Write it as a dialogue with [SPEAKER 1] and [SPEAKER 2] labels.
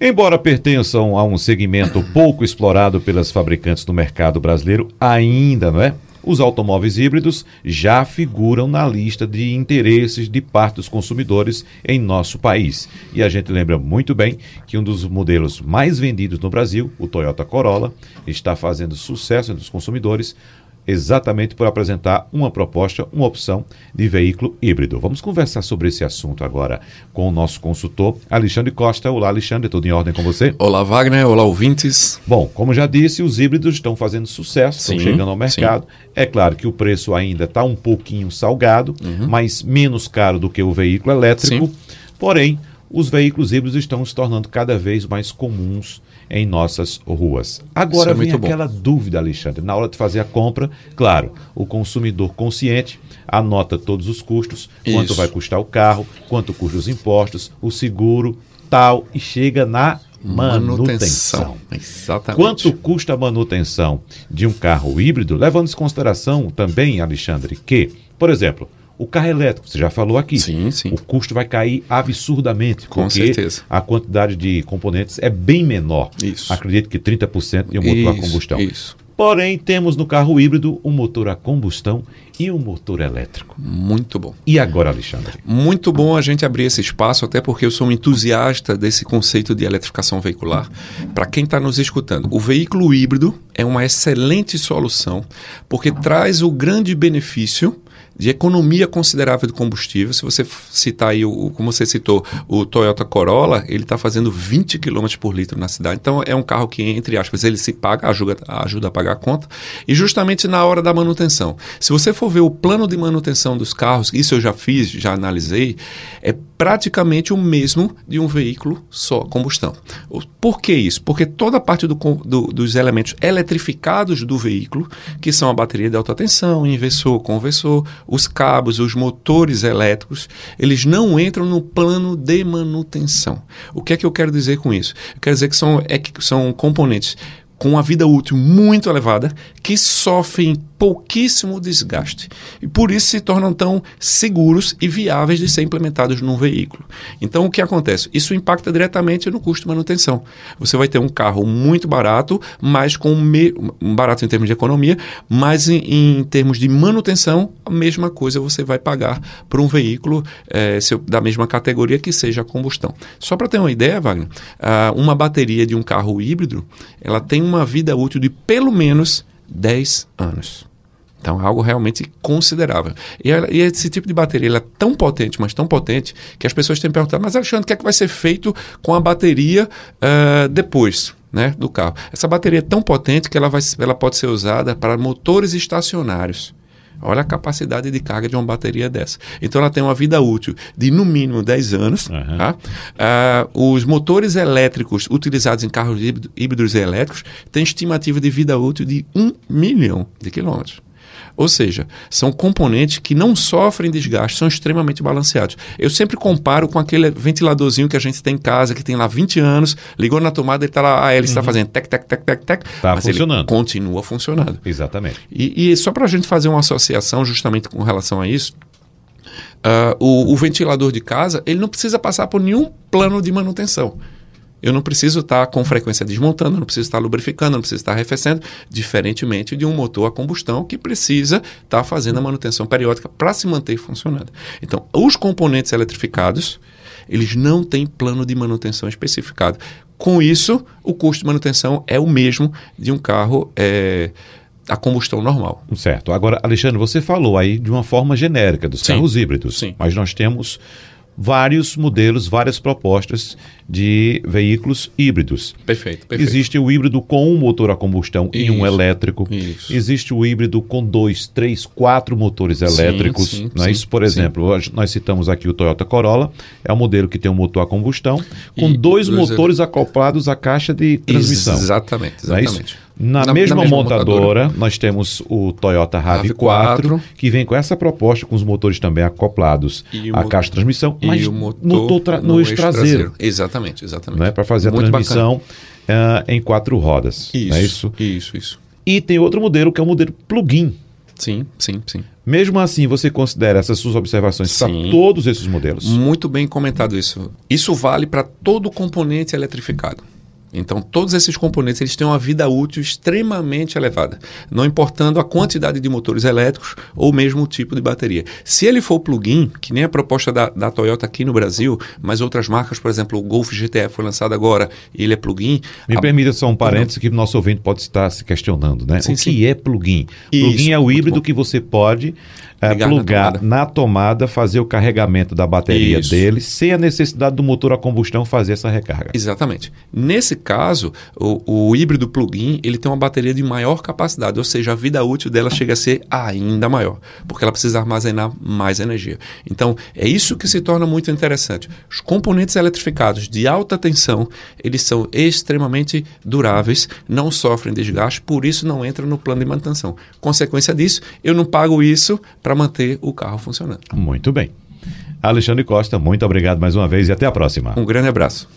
[SPEAKER 1] Embora pertençam a um segmento pouco explorado pelas fabricantes do mercado brasileiro, ainda, não é? Os automóveis híbridos já figuram na lista de interesses de parte dos consumidores em nosso país. E a gente lembra muito bem que um dos modelos mais vendidos no Brasil, o Toyota Corolla, está fazendo sucesso entre os consumidores exatamente por apresentar uma proposta, uma opção de veículo híbrido. Vamos conversar sobre esse assunto agora com o nosso consultor, Alexandre Costa. Olá, Alexandre, tudo em ordem com você?
[SPEAKER 2] Olá, Wagner. Olá, ouvintes.
[SPEAKER 1] Bom, como já disse, os híbridos estão fazendo sucesso, sim, estão chegando ao mercado. Sim. É claro que o preço ainda está um pouquinho salgado, uhum. mas menos caro do que o veículo elétrico. Sim. Porém, os veículos híbridos estão se tornando cada vez mais comuns em nossas ruas. Agora é vem aquela bom. dúvida, Alexandre. Na hora de fazer a compra, claro, o consumidor consciente anota todos os custos, Isso. quanto vai custar o carro, quanto custam os impostos, o seguro, tal, e chega na manutenção. manutenção. Exatamente. Quanto custa a manutenção de um carro híbrido, levando em consideração também, Alexandre, que, por exemplo, o carro elétrico, você já falou aqui.
[SPEAKER 2] Sim, sim.
[SPEAKER 1] O custo vai cair absurdamente.
[SPEAKER 2] Com certeza.
[SPEAKER 1] A quantidade de componentes é bem menor.
[SPEAKER 2] Isso.
[SPEAKER 1] Acredito que 30% de um motor
[SPEAKER 2] isso,
[SPEAKER 1] a combustão.
[SPEAKER 2] Isso.
[SPEAKER 1] Porém, temos no carro híbrido um motor a combustão e um motor elétrico.
[SPEAKER 2] Muito bom.
[SPEAKER 1] E agora, Alexandre?
[SPEAKER 2] Muito bom a gente abrir esse espaço, até porque eu sou um entusiasta desse conceito de eletrificação veicular. Para quem está nos escutando, o veículo híbrido é uma excelente solução, porque traz o grande benefício de economia considerável de combustível. Se você citar aí, o, como você citou, o Toyota Corolla, ele está fazendo 20 km por litro na cidade. Então é um carro que, entre aspas, ele se paga, ajuda, ajuda a pagar a conta. E justamente na hora da manutenção. Se você for ver o plano de manutenção dos carros, isso eu já fiz, já analisei, é praticamente o mesmo de um veículo só combustão. Por que isso? Porque toda a parte do, do, dos elementos eletrificados do veículo, que são a bateria de alta tensão, inversor, conversor, os cabos, os motores elétricos, eles não entram no plano de manutenção. O que é que eu quero dizer com isso? Eu quero dizer que são, é que são componentes com uma vida útil muito elevada que sofrem pouquíssimo desgaste e por isso se tornam tão seguros e viáveis de ser implementados num veículo. Então o que acontece? Isso impacta diretamente no custo de manutenção. Você vai ter um carro muito barato, mas com me... barato em termos de economia, mas em, em, termos de manutenção a mesma coisa você vai pagar por um veículo é, seu, da mesma categoria que seja a combustão. Só para ter uma ideia, Wagner, uh, uma bateria de um carro híbrido ela tem uma vida útil de pelo menos 10 anos. Então algo realmente considerável. E, e, esse tipo de bateria é tão potente, mas tão potente, que as pessoas têm perguntado, mas Alexandre, o que é que vai ser feito com a bateria uh, depois? Né, do carro. Essa bateria é tão potente que ela, vai, ela pode ser usada para motores estacionários. Olha a capacidade de carga de uma bateria dessa. Então ela tem uma vida útil de no mínimo 10 anos. Uhum. Tá? Uh, os motores elétricos utilizados em carros híbridos e elétricos têm estimativa de vida útil de 1 milhão de quilômetros. Ou seja, são componentes que não sofrem desgaste, são extremamente balanceados. Eu sempre comparo com aquele ventiladorzinho que a gente tem em casa, que tem lá 20 anos, ligou na tomada, ele está lá, a hélice está uhum. fazendo tec, tec, tec, tec, tec.
[SPEAKER 1] Está funcionando.
[SPEAKER 2] continua funcionando.
[SPEAKER 1] Exatamente.
[SPEAKER 2] E, e só para a gente fazer uma associação justamente com relação a isso, uh, o, o ventilador de casa, ele não precisa passar por nenhum plano de manutenção. Eu não preciso estar com frequência desmontando, não preciso estar lubrificando, não preciso estar arrefecendo, diferentemente de um motor a combustão que precisa estar fazendo a manutenção periódica para se manter funcionando. Então, os componentes eletrificados, eles não têm plano de manutenção especificado. Com isso, o custo de manutenção é o mesmo de um carro é, a combustão normal.
[SPEAKER 1] Certo. Agora, Alexandre, você falou aí de uma forma genérica dos Sim. carros híbridos,
[SPEAKER 2] Sim.
[SPEAKER 1] mas nós temos vários modelos, várias propostas de veículos híbridos.
[SPEAKER 2] Perfeito, perfeito.
[SPEAKER 1] Existe o híbrido com um motor a combustão isso, e um elétrico.
[SPEAKER 2] Isso.
[SPEAKER 1] Existe o híbrido com dois, três, quatro motores elétricos. Sim, sim, é isso? Por exemplo, sim. nós citamos aqui o Toyota Corolla, é um modelo que tem um motor a combustão com e dois motores acoplados à caixa de transmissão.
[SPEAKER 2] Exatamente, exatamente.
[SPEAKER 1] É na, na, mesma, na mesma montadora, montadora, nós temos o Toyota RAV4, que vem com essa proposta, com os motores também acoplados à caixa de transmissão, mas no, no, no eixo traseiro. traseiro.
[SPEAKER 2] Exatamente, exatamente.
[SPEAKER 1] Né, Para fazer a Muito transmissão uh, em quatro rodas.
[SPEAKER 2] Isso,
[SPEAKER 1] é
[SPEAKER 2] isso, isso, isso.
[SPEAKER 1] E tem outro modelo que é o modelo plug-in.
[SPEAKER 2] Sim, sim, sim.
[SPEAKER 1] Mesmo assim, você considera essas suas observações para todos esses modelos?
[SPEAKER 2] Muito bem comentado isso. Isso vale para todo componente eletrificado. Então, todos esses componentes eles têm uma vida útil extremamente elevada, não importando a quantidade de motores elétricos ou mesmo o tipo de bateria. Se ele for plug-in, que nem a proposta da, da, Toyota aqui no Brasil, mas outras marcas, por exemplo, o Golf GTE foi lançado agora e ele é plug-in.
[SPEAKER 1] Me a... permita só um parênteses que o nosso ouvinte pode estar se questionando, né? Sim, o que é plug-in? Plug-in é o híbrido que você pode é, plugar na tomada. na tomada. fazer o carregamento da bateria Isso. dele, sem a necessidade do motor a combustão fazer essa recarga.
[SPEAKER 2] Exatamente. Nesse caso, o, o híbrido plug-in ele tem uma bateria de maior capacidade, ou seja, a vida útil dela chega a ser ainda maior, porque ela precisa armazenar mais energia. Então, é isso que se torna muito interessante. Os componentes eletrificados de alta tensão, eles são extremamente duráveis, não sofrem desgaste, por isso não entram no plano de manutenção. Consequência disso, eu não pago isso para manter o carro funcionando.
[SPEAKER 1] Muito bem. Alexandre Costa, muito obrigado mais uma vez e até a próxima.
[SPEAKER 2] Um grande abraço.